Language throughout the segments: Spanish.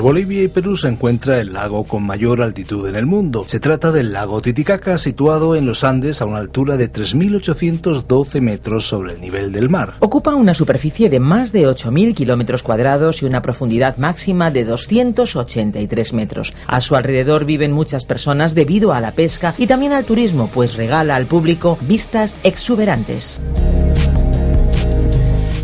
Bolivia y Perú se encuentra el lago con mayor altitud en el mundo. Se trata del lago Titicaca, situado en los Andes a una altura de 3.812 metros sobre el nivel del mar. Ocupa una superficie de más de 8.000 kilómetros cuadrados y una profundidad máxima de 283 metros. A su alrededor viven muchas personas debido a la pesca y también al turismo, pues regala al público vistas exuberantes.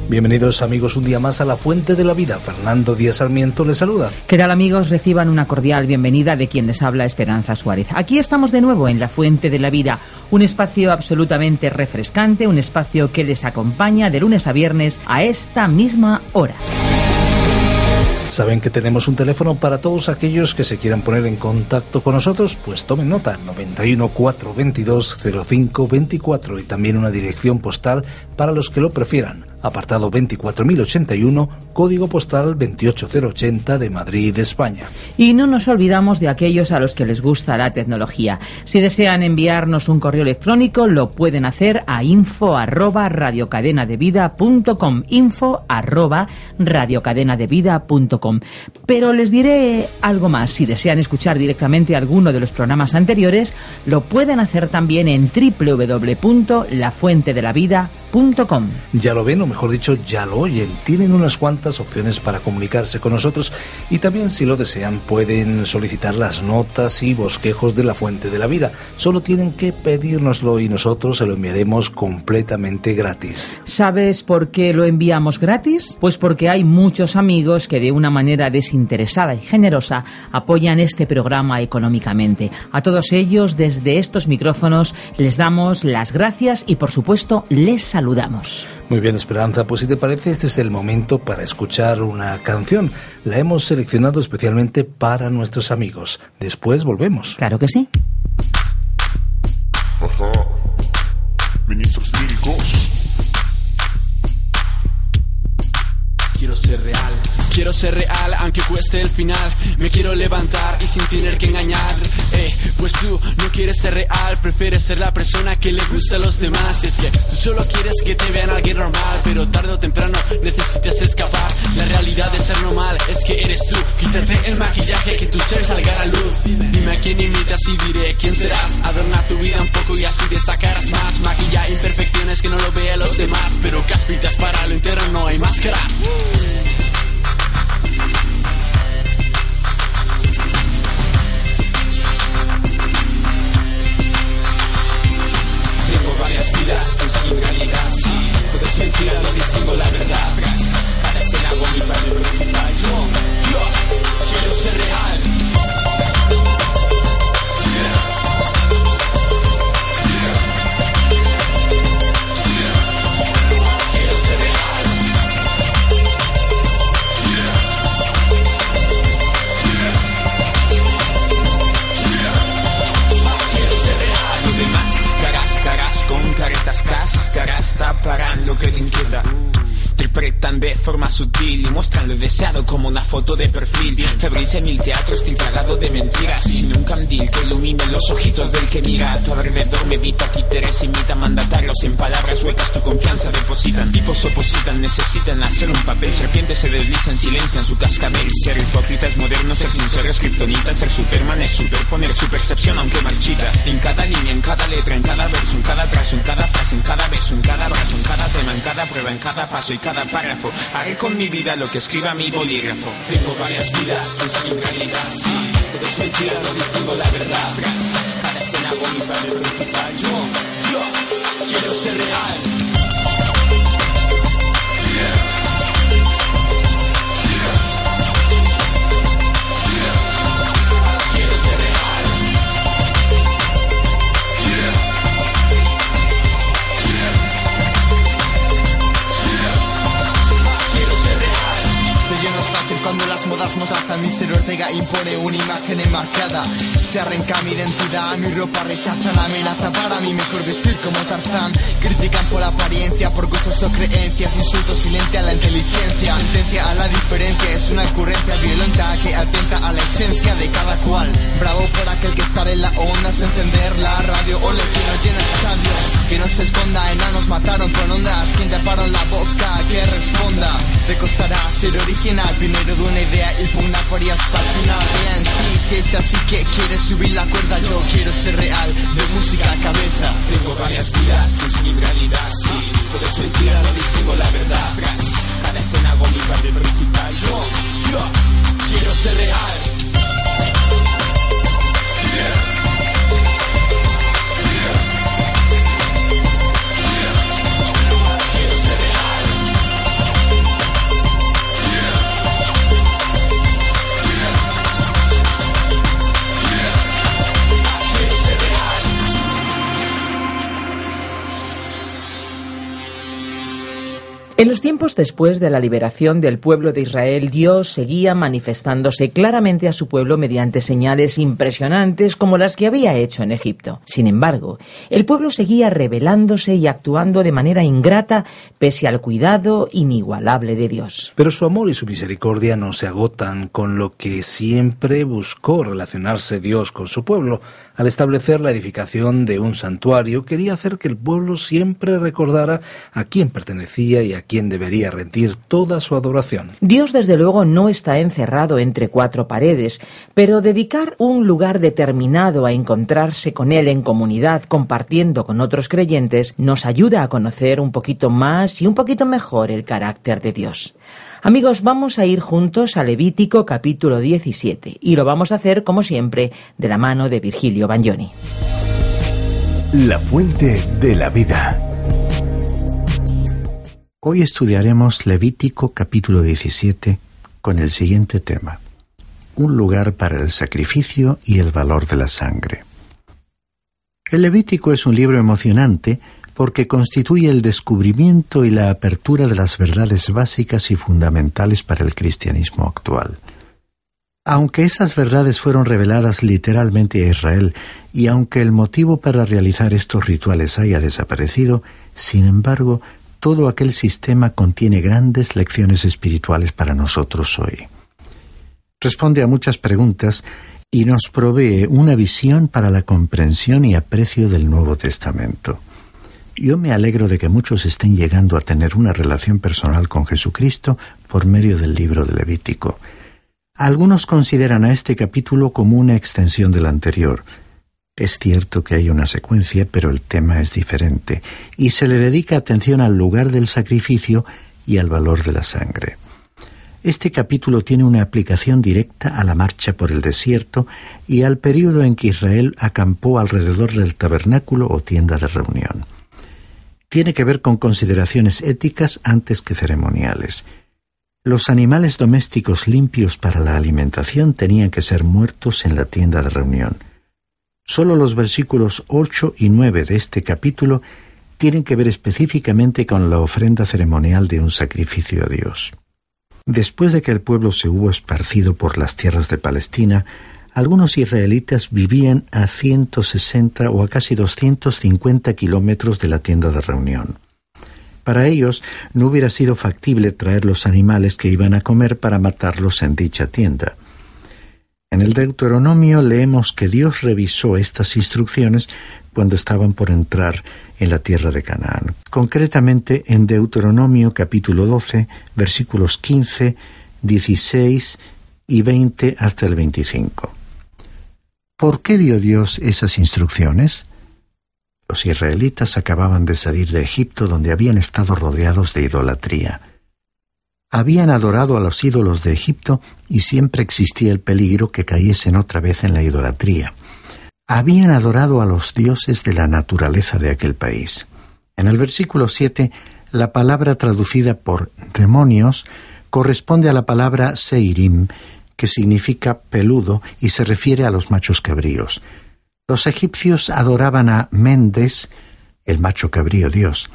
Bienvenidos amigos un día más a la Fuente de la Vida. Fernando Díaz Sarmiento les saluda. ¿Qué tal amigos? Reciban una cordial bienvenida de quien les habla Esperanza Suárez. Aquí estamos de nuevo en la Fuente de la Vida, un espacio absolutamente refrescante, un espacio que les acompaña de lunes a viernes a esta misma hora. Saben que tenemos un teléfono para todos aquellos que se quieran poner en contacto con nosotros, pues tomen nota, 91 422 05 24 y también una dirección postal para los que lo prefieran apartado 24081, código postal 28080 de Madrid, España. Y no nos olvidamos de aquellos a los que les gusta la tecnología. Si desean enviarnos un correo electrónico, lo pueden hacer a info arroba radiocadenadevida.com info arroba Pero les diré algo más. Si desean escuchar directamente alguno de los programas anteriores, lo pueden hacer también en www.lafuentedelavida.com ya lo ven, o mejor dicho, ya lo oyen. Tienen unas cuantas opciones para comunicarse con nosotros y también, si lo desean, pueden solicitar las notas y bosquejos de la fuente de la vida. Solo tienen que pedírnoslo y nosotros se lo enviaremos completamente gratis. ¿Sabes por qué lo enviamos gratis? Pues porque hay muchos amigos que de una manera desinteresada y generosa apoyan este programa económicamente. A todos ellos, desde estos micrófonos, les damos las gracias y, por supuesto, les saludamos saludamos. Muy bien, Esperanza, pues si te parece, este es el momento para escuchar una canción. La hemos seleccionado especialmente para nuestros amigos. Después volvemos. Claro que sí. Ministros Quiero Quiero ser real, aunque cueste el final. Me quiero levantar y sin tener que engañar. Eh, pues tú no quieres ser real, prefieres ser la persona que le gusta a los demás. Es que tú solo quieres que te vean alguien normal, pero tarde o temprano necesitas escapar. La realidad de ser normal es que eres tú. Quítate el maquillaje, que tu ser salga a la luz. Dime a quién imitas y diré quién serás. Adorna tu vida un poco y así destacarás más. Maquilla imperfecciones que no lo vean los demás, pero caspitas para lo entero no hay máscaras. Distingo la verdad. Como una foto de perfil. Febril mil teatros, estoy plagado de mentiras. Sin un candil que ilumine los ojitos del que mira a tu alrededor, medita, títeres, imita mandatarios en palabras huecas, tu confianza depositan. Tipos opositan, necesitan hacer un papel. Serpientes se deslizan, silencian su cascabel. Ser hipócrita es moderno, ser sincero es kriptonita. Ser superman es superponer su percepción aunque marchita. En cada línea, en cada letra, en cada verso, en cada trazo, en cada frase, en cada beso, en cada abrazo, en cada tema, en cada prueba, en cada paso y cada párrafo. Haré con mi vida lo que escriba mi bolígrafo. Tengo varias vidas, es mi realidad, sí. Todo es mentira, no distingo la verdad. Cada escena bonita de principal. Yo, yo, quiero ser real. Hasta Mister Ortega impone una imagen enmarcada. Se arranca mi identidad, mi ropa rechaza la amenaza para mí mejor vestir como Tarzán. Critican por apariencia, por gustos o creencias, insultos silencia la inteligencia. Sentencia a la diferencia es una ocurrencia violenta que atenta a la esencia de cada cual. Bravo por aquel que estar en la onda, encender la radio o le quiero llena estadios. Que no se esconda, enanos mataron con ondas. Quien taparon la boca, que responda. Te costará ser original, primero de una idea pugna por y hasta el final. en sí, si es así que quieres subir la cuerda, yo quiero ser real, de música a cabeza. Tengo varias vidas, es mi realidad, sí. Puedes mentira, no distingo la verdad. Tras cada escena hago mi principal. Yo, yo, quiero ser real. En los tiempos después de la liberación del pueblo de Israel, Dios seguía manifestándose claramente a su pueblo mediante señales impresionantes como las que había hecho en Egipto. Sin embargo, el pueblo seguía rebelándose y actuando de manera ingrata pese al cuidado inigualable de Dios. Pero su amor y su misericordia no se agotan con lo que siempre buscó relacionarse Dios con su pueblo. Al establecer la edificación de un santuario, quería hacer que el pueblo siempre recordara a quién pertenecía y a quién debería rendir toda su adoración. Dios, desde luego, no está encerrado entre cuatro paredes, pero dedicar un lugar determinado a encontrarse con Él en comunidad, compartiendo con otros creyentes, nos ayuda a conocer un poquito más y un poquito mejor el carácter de Dios. Amigos, vamos a ir juntos a Levítico capítulo 17 y lo vamos a hacer como siempre de la mano de Virgilio Bagnoni. La fuente de la vida. Hoy estudiaremos Levítico capítulo 17 con el siguiente tema. Un lugar para el sacrificio y el valor de la sangre. El Levítico es un libro emocionante porque constituye el descubrimiento y la apertura de las verdades básicas y fundamentales para el cristianismo actual. Aunque esas verdades fueron reveladas literalmente a Israel y aunque el motivo para realizar estos rituales haya desaparecido, sin embargo, todo aquel sistema contiene grandes lecciones espirituales para nosotros hoy. Responde a muchas preguntas y nos provee una visión para la comprensión y aprecio del Nuevo Testamento. Yo me alegro de que muchos estén llegando a tener una relación personal con Jesucristo por medio del libro de Levítico. Algunos consideran a este capítulo como una extensión del anterior. Es cierto que hay una secuencia, pero el tema es diferente, y se le dedica atención al lugar del sacrificio y al valor de la sangre. Este capítulo tiene una aplicación directa a la marcha por el desierto y al período en que Israel acampó alrededor del tabernáculo o tienda de reunión tiene que ver con consideraciones éticas antes que ceremoniales. Los animales domésticos limpios para la alimentación tenían que ser muertos en la tienda de reunión. Solo los versículos 8 y 9 de este capítulo tienen que ver específicamente con la ofrenda ceremonial de un sacrificio a Dios. Después de que el pueblo se hubo esparcido por las tierras de Palestina, algunos israelitas vivían a 160 o a casi 250 kilómetros de la tienda de reunión. Para ellos no hubiera sido factible traer los animales que iban a comer para matarlos en dicha tienda. En el Deuteronomio leemos que Dios revisó estas instrucciones cuando estaban por entrar en la tierra de Canaán. Concretamente en Deuteronomio capítulo 12, versículos 15, 16 y 20 hasta el 25. ¿Por qué dio Dios esas instrucciones? Los israelitas acababan de salir de Egipto donde habían estado rodeados de idolatría. Habían adorado a los ídolos de Egipto y siempre existía el peligro que cayesen otra vez en la idolatría. Habían adorado a los dioses de la naturaleza de aquel país. En el versículo 7, la palabra traducida por demonios corresponde a la palabra Seirim, que significa peludo y se refiere a los machos cabríos. Los egipcios adoraban a Mendes, el macho cabrío dios,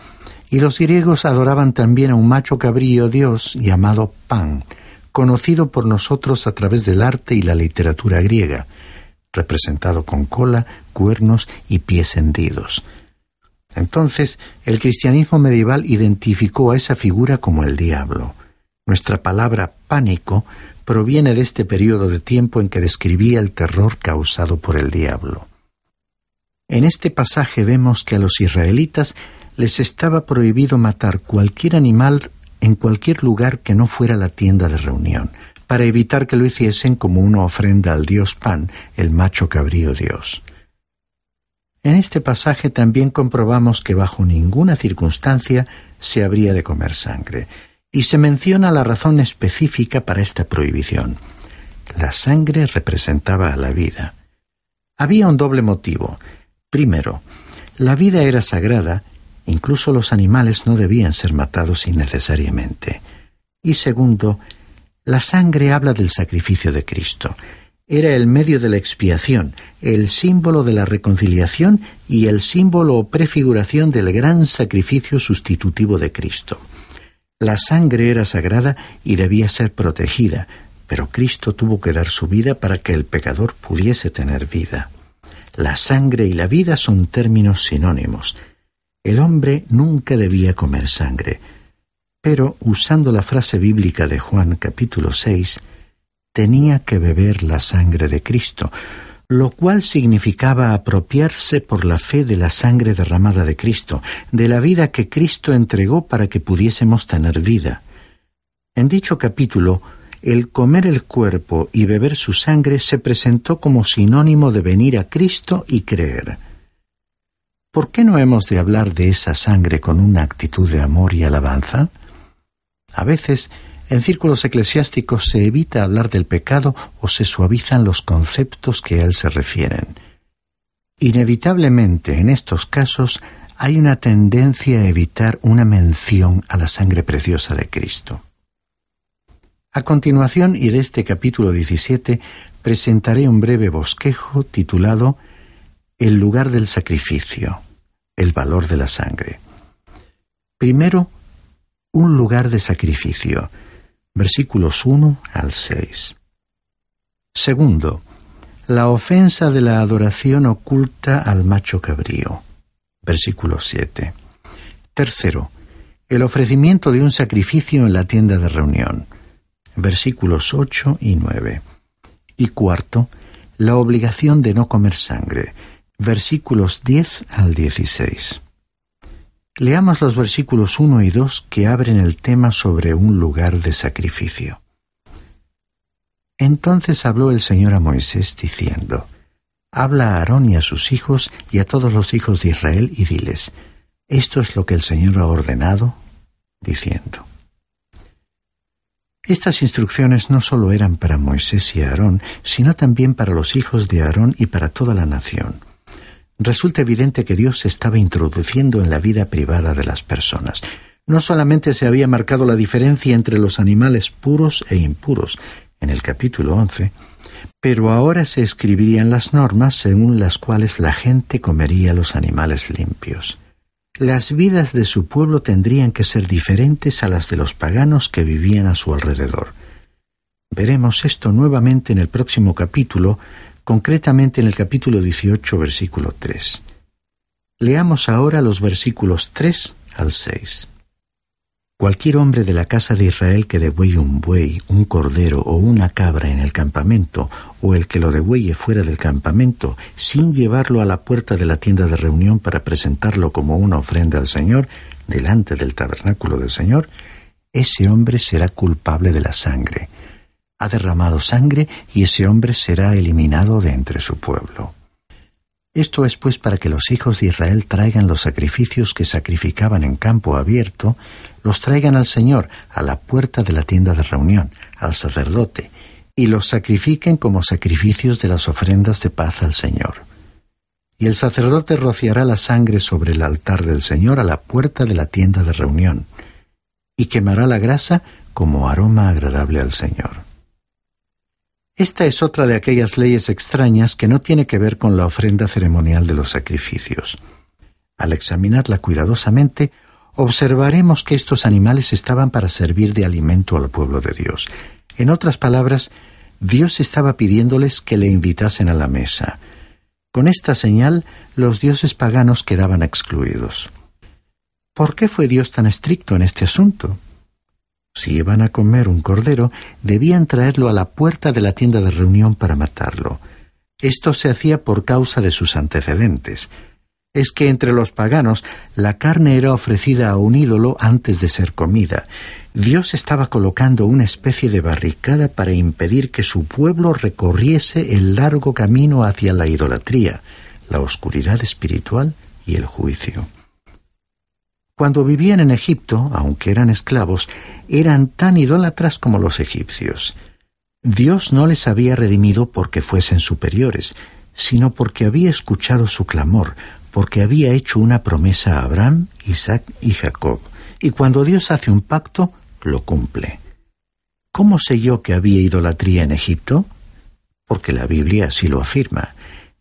y los griegos adoraban también a un macho cabrío dios llamado Pan, conocido por nosotros a través del arte y la literatura griega, representado con cola, cuernos y pies hendidos. Entonces, el cristianismo medieval identificó a esa figura como el diablo. Nuestra palabra pánico proviene de este periodo de tiempo en que describía el terror causado por el diablo. En este pasaje vemos que a los israelitas les estaba prohibido matar cualquier animal en cualquier lugar que no fuera la tienda de reunión, para evitar que lo hiciesen como una ofrenda al dios Pan, el macho cabrío dios. En este pasaje también comprobamos que bajo ninguna circunstancia se habría de comer sangre, y se menciona la razón específica para esta prohibición. La sangre representaba a la vida. Había un doble motivo. Primero, la vida era sagrada, incluso los animales no debían ser matados innecesariamente. Y segundo, la sangre habla del sacrificio de Cristo. Era el medio de la expiación, el símbolo de la reconciliación y el símbolo o prefiguración del gran sacrificio sustitutivo de Cristo. La sangre era sagrada y debía ser protegida, pero Cristo tuvo que dar su vida para que el pecador pudiese tener vida. La sangre y la vida son términos sinónimos. El hombre nunca debía comer sangre, pero usando la frase bíblica de Juan capítulo 6, tenía que beber la sangre de Cristo, lo cual significaba apropiarse por la fe de la sangre derramada de Cristo, de la vida que Cristo entregó para que pudiésemos tener vida. En dicho capítulo, el comer el cuerpo y beber su sangre se presentó como sinónimo de venir a Cristo y creer. ¿Por qué no hemos de hablar de esa sangre con una actitud de amor y alabanza? A veces en círculos eclesiásticos se evita hablar del pecado o se suavizan los conceptos que a él se refieren. Inevitablemente en estos casos hay una tendencia a evitar una mención a la sangre preciosa de Cristo. A continuación y de este capítulo 17 presentaré un breve bosquejo titulado El lugar del sacrificio, el valor de la sangre. Primero, un lugar de sacrificio versículos 1 al 6. Segundo, la ofensa de la adoración oculta al macho cabrío, versículo 7. Tercero, el ofrecimiento de un sacrificio en la tienda de reunión, versículos 8 y 9. Y cuarto, la obligación de no comer sangre, versículos 10 al 16. Leamos los versículos 1 y 2 que abren el tema sobre un lugar de sacrificio. Entonces habló el Señor a Moisés diciendo, Habla a Aarón y a sus hijos y a todos los hijos de Israel y diles, Esto es lo que el Señor ha ordenado, diciendo. Estas instrucciones no solo eran para Moisés y Aarón, sino también para los hijos de Aarón y para toda la nación resulta evidente que Dios se estaba introduciendo en la vida privada de las personas. No solamente se había marcado la diferencia entre los animales puros e impuros en el capítulo 11, pero ahora se escribirían las normas según las cuales la gente comería los animales limpios. Las vidas de su pueblo tendrían que ser diferentes a las de los paganos que vivían a su alrededor. Veremos esto nuevamente en el próximo capítulo, concretamente en el capítulo 18, versículo 3. Leamos ahora los versículos 3 al 6. Cualquier hombre de la casa de Israel que degüelle un buey, un cordero o una cabra en el campamento, o el que lo degüelle fuera del campamento, sin llevarlo a la puerta de la tienda de reunión para presentarlo como una ofrenda al Señor, delante del tabernáculo del Señor, ese hombre será culpable de la sangre ha derramado sangre y ese hombre será eliminado de entre su pueblo. Esto es pues para que los hijos de Israel traigan los sacrificios que sacrificaban en campo abierto, los traigan al Señor, a la puerta de la tienda de reunión, al sacerdote, y los sacrifiquen como sacrificios de las ofrendas de paz al Señor. Y el sacerdote rociará la sangre sobre el altar del Señor a la puerta de la tienda de reunión, y quemará la grasa como aroma agradable al Señor. Esta es otra de aquellas leyes extrañas que no tiene que ver con la ofrenda ceremonial de los sacrificios. Al examinarla cuidadosamente, observaremos que estos animales estaban para servir de alimento al pueblo de Dios. En otras palabras, Dios estaba pidiéndoles que le invitasen a la mesa. Con esta señal, los dioses paganos quedaban excluidos. ¿Por qué fue Dios tan estricto en este asunto? Si iban a comer un cordero, debían traerlo a la puerta de la tienda de reunión para matarlo. Esto se hacía por causa de sus antecedentes. Es que entre los paganos la carne era ofrecida a un ídolo antes de ser comida. Dios estaba colocando una especie de barricada para impedir que su pueblo recorriese el largo camino hacia la idolatría, la oscuridad espiritual y el juicio. Cuando vivían en Egipto, aunque eran esclavos, eran tan idólatras como los egipcios. Dios no les había redimido porque fuesen superiores, sino porque había escuchado su clamor, porque había hecho una promesa a Abraham, Isaac y Jacob. Y cuando Dios hace un pacto, lo cumple. ¿Cómo sé yo que había idolatría en Egipto? Porque la Biblia así lo afirma.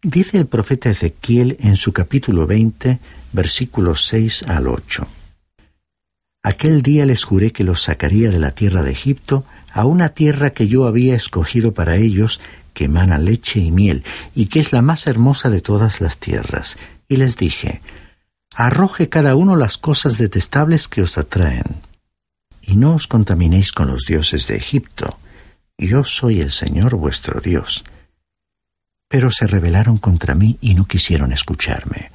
Dice el profeta Ezequiel en su capítulo 20, versículos 6 al 8. Aquel día les juré que los sacaría de la tierra de Egipto a una tierra que yo había escogido para ellos, que emana leche y miel, y que es la más hermosa de todas las tierras. Y les dije, arroje cada uno las cosas detestables que os atraen, y no os contaminéis con los dioses de Egipto. Yo soy el Señor vuestro Dios pero se rebelaron contra mí y no quisieron escucharme.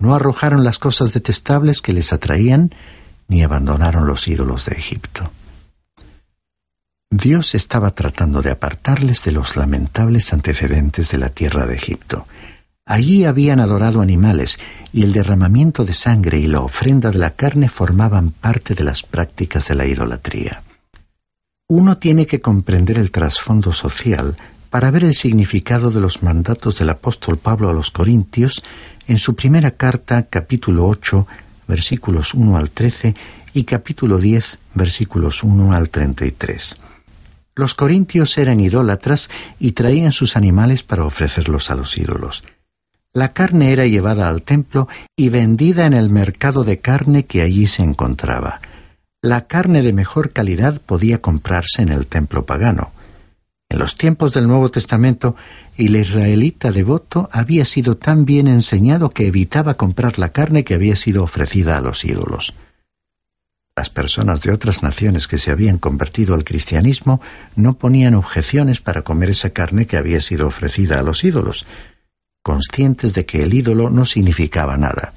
No arrojaron las cosas detestables que les atraían, ni abandonaron los ídolos de Egipto. Dios estaba tratando de apartarles de los lamentables antecedentes de la tierra de Egipto. Allí habían adorado animales, y el derramamiento de sangre y la ofrenda de la carne formaban parte de las prácticas de la idolatría. Uno tiene que comprender el trasfondo social para ver el significado de los mandatos del apóstol Pablo a los Corintios en su primera carta capítulo 8 versículos 1 al 13 y capítulo 10 versículos 1 al 33. Los corintios eran idólatras y traían sus animales para ofrecerlos a los ídolos. La carne era llevada al templo y vendida en el mercado de carne que allí se encontraba. La carne de mejor calidad podía comprarse en el templo pagano. En los tiempos del Nuevo Testamento, el israelita devoto había sido tan bien enseñado que evitaba comprar la carne que había sido ofrecida a los ídolos. Las personas de otras naciones que se habían convertido al cristianismo no ponían objeciones para comer esa carne que había sido ofrecida a los ídolos, conscientes de que el ídolo no significaba nada.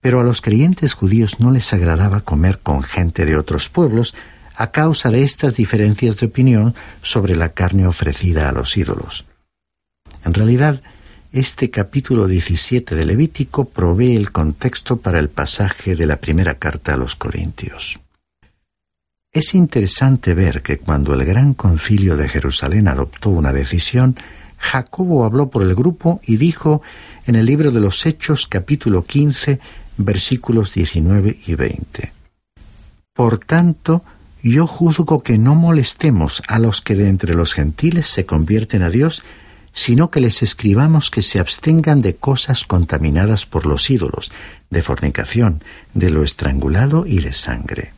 Pero a los creyentes judíos no les agradaba comer con gente de otros pueblos, a causa de estas diferencias de opinión sobre la carne ofrecida a los ídolos. En realidad, este capítulo 17 de Levítico provee el contexto para el pasaje de la primera carta a los Corintios. Es interesante ver que cuando el gran concilio de Jerusalén adoptó una decisión, Jacobo habló por el grupo y dijo en el libro de los Hechos capítulo 15 versículos 19 y 20. Por tanto, yo juzgo que no molestemos a los que de entre los gentiles se convierten a Dios, sino que les escribamos que se abstengan de cosas contaminadas por los ídolos, de fornicación, de lo estrangulado y de sangre.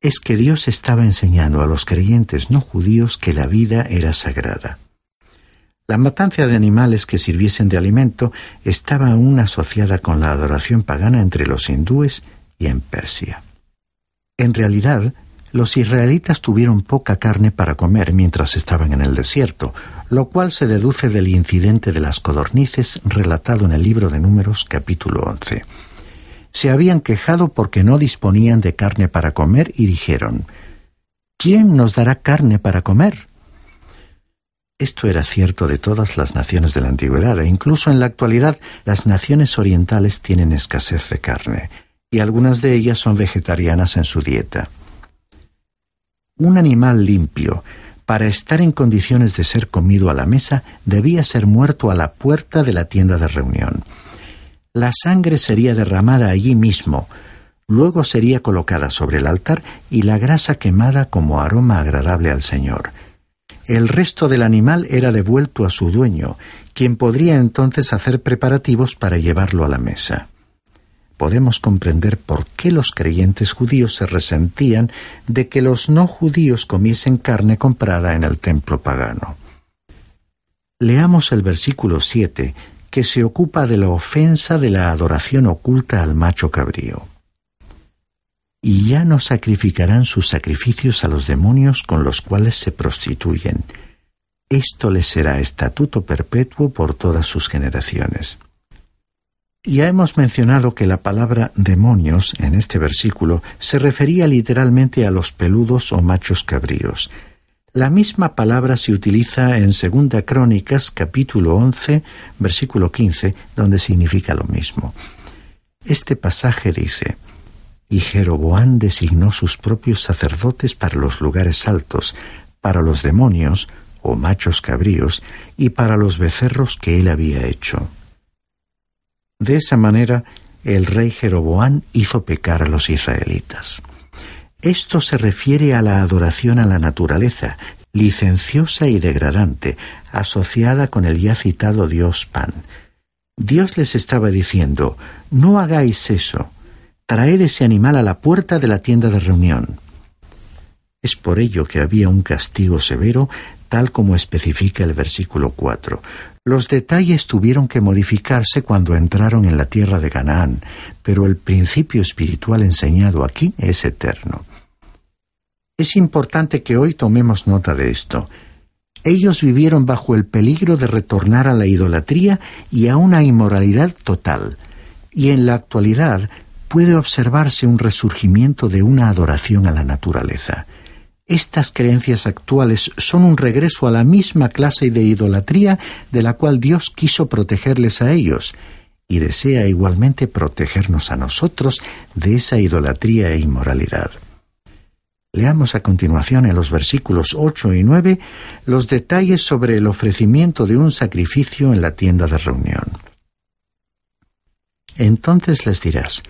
Es que Dios estaba enseñando a los creyentes no judíos que la vida era sagrada. La matanza de animales que sirviesen de alimento estaba aún asociada con la adoración pagana entre los hindúes y en Persia. En realidad, los israelitas tuvieron poca carne para comer mientras estaban en el desierto, lo cual se deduce del incidente de las codornices relatado en el libro de Números capítulo 11. Se habían quejado porque no disponían de carne para comer y dijeron, ¿quién nos dará carne para comer? Esto era cierto de todas las naciones de la antigüedad e incluso en la actualidad las naciones orientales tienen escasez de carne y algunas de ellas son vegetarianas en su dieta. Un animal limpio, para estar en condiciones de ser comido a la mesa, debía ser muerto a la puerta de la tienda de reunión. La sangre sería derramada allí mismo, luego sería colocada sobre el altar y la grasa quemada como aroma agradable al Señor. El resto del animal era devuelto a su dueño, quien podría entonces hacer preparativos para llevarlo a la mesa. Podemos comprender por qué los creyentes judíos se resentían de que los no judíos comiesen carne comprada en el templo pagano. Leamos el versículo 7, que se ocupa de la ofensa de la adoración oculta al macho cabrío. Y ya no sacrificarán sus sacrificios a los demonios con los cuales se prostituyen. Esto les será estatuto perpetuo por todas sus generaciones. Ya hemos mencionado que la palabra demonios en este versículo se refería literalmente a los peludos o machos cabríos. La misma palabra se utiliza en Segunda Crónicas capítulo 11 versículo 15 donde significa lo mismo. Este pasaje dice, y Jeroboán designó sus propios sacerdotes para los lugares altos, para los demonios o machos cabríos y para los becerros que él había hecho. De esa manera, el rey Jeroboán hizo pecar a los israelitas. Esto se refiere a la adoración a la naturaleza, licenciosa y degradante, asociada con el ya citado dios Pan. Dios les estaba diciendo, no hagáis eso, traed ese animal a la puerta de la tienda de reunión. Es por ello que había un castigo severo, tal como especifica el versículo 4. Los detalles tuvieron que modificarse cuando entraron en la tierra de Canaán, pero el principio espiritual enseñado aquí es eterno. Es importante que hoy tomemos nota de esto. Ellos vivieron bajo el peligro de retornar a la idolatría y a una inmoralidad total, y en la actualidad puede observarse un resurgimiento de una adoración a la naturaleza. Estas creencias actuales son un regreso a la misma clase de idolatría de la cual Dios quiso protegerles a ellos, y desea igualmente protegernos a nosotros de esa idolatría e inmoralidad. Leamos a continuación en los versículos 8 y 9 los detalles sobre el ofrecimiento de un sacrificio en la tienda de reunión. Entonces les dirás,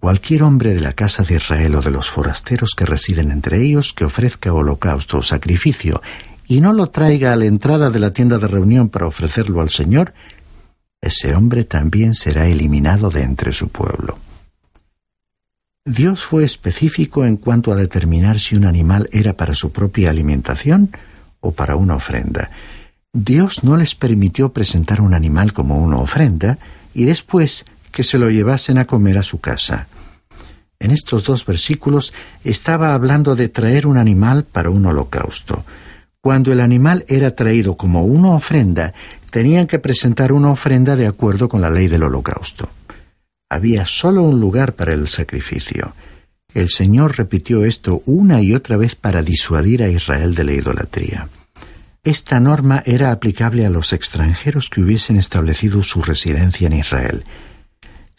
Cualquier hombre de la casa de Israel o de los forasteros que residen entre ellos que ofrezca holocausto o sacrificio y no lo traiga a la entrada de la tienda de reunión para ofrecerlo al Señor, ese hombre también será eliminado de entre su pueblo. Dios fue específico en cuanto a determinar si un animal era para su propia alimentación o para una ofrenda. Dios no les permitió presentar un animal como una ofrenda y después que se lo llevasen a comer a su casa. En estos dos versículos estaba hablando de traer un animal para un holocausto. Cuando el animal era traído como una ofrenda, tenían que presentar una ofrenda de acuerdo con la ley del holocausto. Había solo un lugar para el sacrificio. El Señor repitió esto una y otra vez para disuadir a Israel de la idolatría. Esta norma era aplicable a los extranjeros que hubiesen establecido su residencia en Israel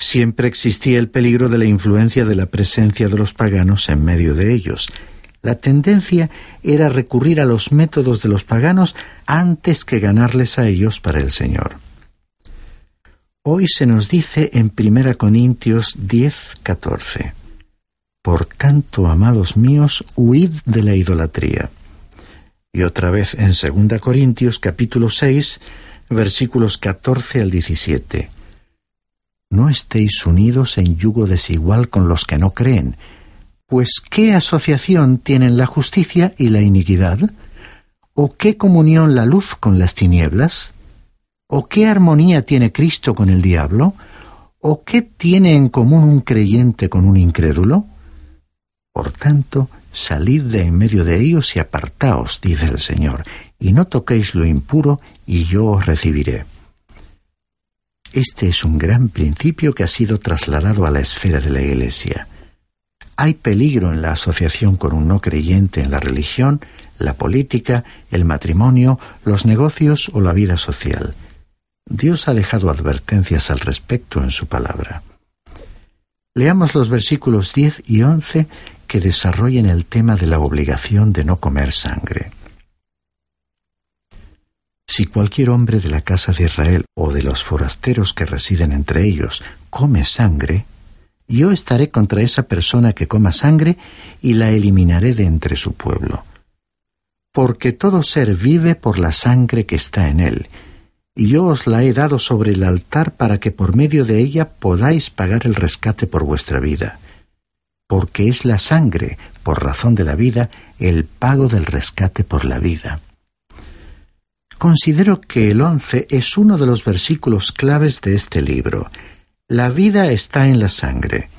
siempre existía el peligro de la influencia de la presencia de los paganos en medio de ellos. La tendencia era recurrir a los métodos de los paganos antes que ganarles a ellos para el Señor. Hoy se nos dice en 1 Corintios 10, 14, Por tanto, amados míos, huid de la idolatría. Y otra vez en 2 Corintios capítulo 6, versículos 14 al 17 no estéis unidos en yugo desigual con los que no creen, pues ¿qué asociación tienen la justicia y la iniquidad? ¿O qué comunión la luz con las tinieblas? ¿O qué armonía tiene Cristo con el diablo? ¿O qué tiene en común un creyente con un incrédulo? Por tanto, salid de en medio de ellos y apartaos, dice el Señor, y no toquéis lo impuro, y yo os recibiré. Este es un gran principio que ha sido trasladado a la esfera de la Iglesia. Hay peligro en la asociación con un no creyente en la religión, la política, el matrimonio, los negocios o la vida social. Dios ha dejado advertencias al respecto en su palabra. Leamos los versículos 10 y 11 que desarrollen el tema de la obligación de no comer sangre. Si cualquier hombre de la casa de Israel o de los forasteros que residen entre ellos come sangre, yo estaré contra esa persona que coma sangre y la eliminaré de entre su pueblo. Porque todo ser vive por la sangre que está en él, y yo os la he dado sobre el altar para que por medio de ella podáis pagar el rescate por vuestra vida, porque es la sangre, por razón de la vida, el pago del rescate por la vida. Considero que el once es uno de los versículos claves de este libro. La vida está en la sangre.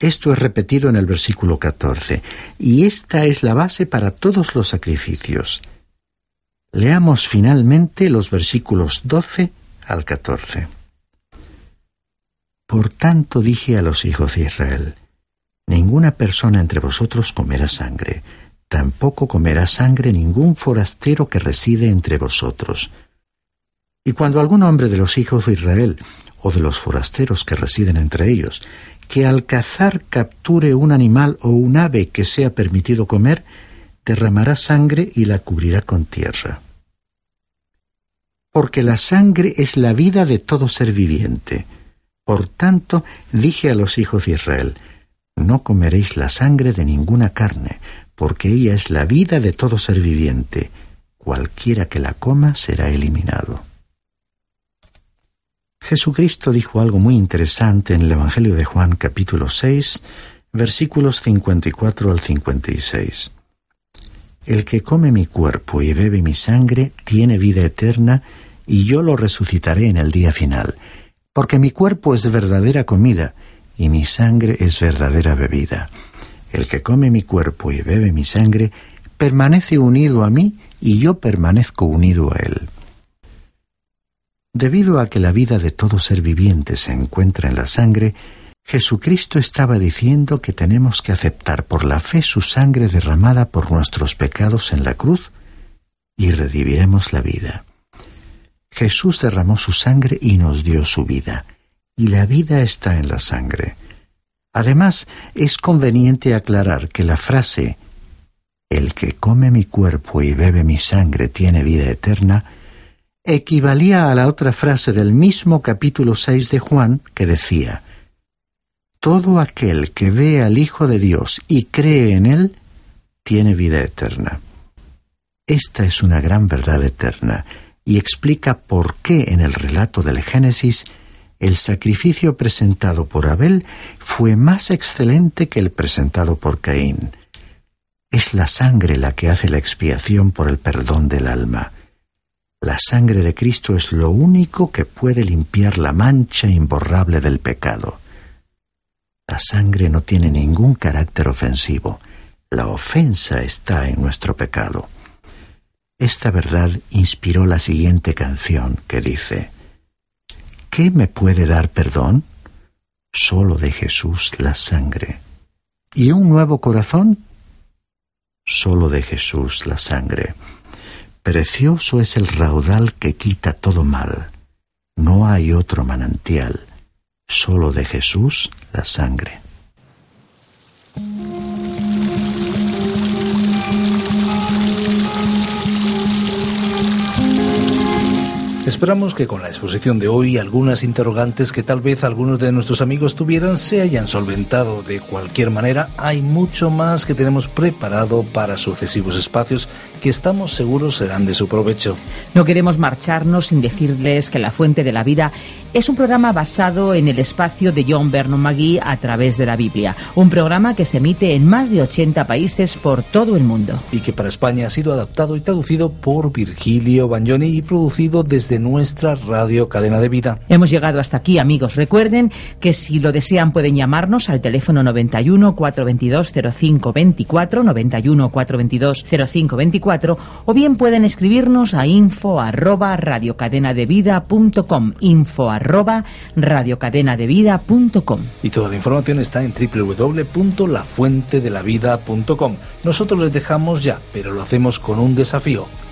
Esto es repetido en el versículo 14, y esta es la base para todos los sacrificios. Leamos finalmente los versículos 12 al 14. Por tanto dije a los hijos de Israel, Ninguna persona entre vosotros comerá sangre, tampoco comerá sangre ningún forastero que reside entre vosotros. Y cuando algún hombre de los hijos de Israel, o de los forasteros que residen entre ellos, que al cazar capture un animal o un ave que sea permitido comer, derramará sangre y la cubrirá con tierra porque la sangre es la vida de todo ser viviente. Por tanto, dije a los hijos de Israel, no comeréis la sangre de ninguna carne, porque ella es la vida de todo ser viviente. Cualquiera que la coma será eliminado. Jesucristo dijo algo muy interesante en el Evangelio de Juan capítulo 6, versículos 54 al 56. El que come mi cuerpo y bebe mi sangre tiene vida eterna, y yo lo resucitaré en el día final, porque mi cuerpo es verdadera comida, y mi sangre es verdadera bebida. El que come mi cuerpo y bebe mi sangre, permanece unido a mí, y yo permanezco unido a él. Debido a que la vida de todo ser viviente se encuentra en la sangre, Jesucristo estaba diciendo que tenemos que aceptar por la fe su sangre derramada por nuestros pecados en la cruz y rediviremos la vida. Jesús derramó su sangre y nos dio su vida, y la vida está en la sangre. Además, es conveniente aclarar que la frase El que come mi cuerpo y bebe mi sangre tiene vida eterna equivalía a la otra frase del mismo capítulo 6 de Juan que decía Todo aquel que ve al Hijo de Dios y cree en Él tiene vida eterna. Esta es una gran verdad eterna y explica por qué en el relato del Génesis el sacrificio presentado por Abel fue más excelente que el presentado por Caín. Es la sangre la que hace la expiación por el perdón del alma. La sangre de Cristo es lo único que puede limpiar la mancha imborrable del pecado. La sangre no tiene ningún carácter ofensivo. La ofensa está en nuestro pecado. Esta verdad inspiró la siguiente canción que dice, ¿Qué me puede dar perdón? Solo de Jesús la sangre. ¿Y un nuevo corazón? Solo de Jesús la sangre. Precioso es el raudal que quita todo mal. No hay otro manantial. Solo de Jesús la sangre. Esperamos que con la exposición de hoy algunas interrogantes que tal vez algunos de nuestros amigos tuvieran se hayan solventado. De cualquier manera, hay mucho más que tenemos preparado para sucesivos espacios que estamos seguros serán de su provecho. No queremos marcharnos sin decirles que La Fuente de la Vida es un programa basado en el espacio de John Vernon McGee a través de la Biblia, un programa que se emite en más de 80 países por todo el mundo. Y que para España ha sido adaptado y traducido por Virgilio Bagnoni y producido desde nuestra radio cadena de vida. Hemos llegado hasta aquí, amigos. Recuerden que si lo desean pueden llamarnos al teléfono 91 422 0524, 91 422 0524, o bien pueden escribirnos a info arroba radiocadenadevida.com, info arroba radiocadenadevida.com. Y toda la información está en www.lafuentedelavida.com. Nosotros les dejamos ya, pero lo hacemos con un desafío.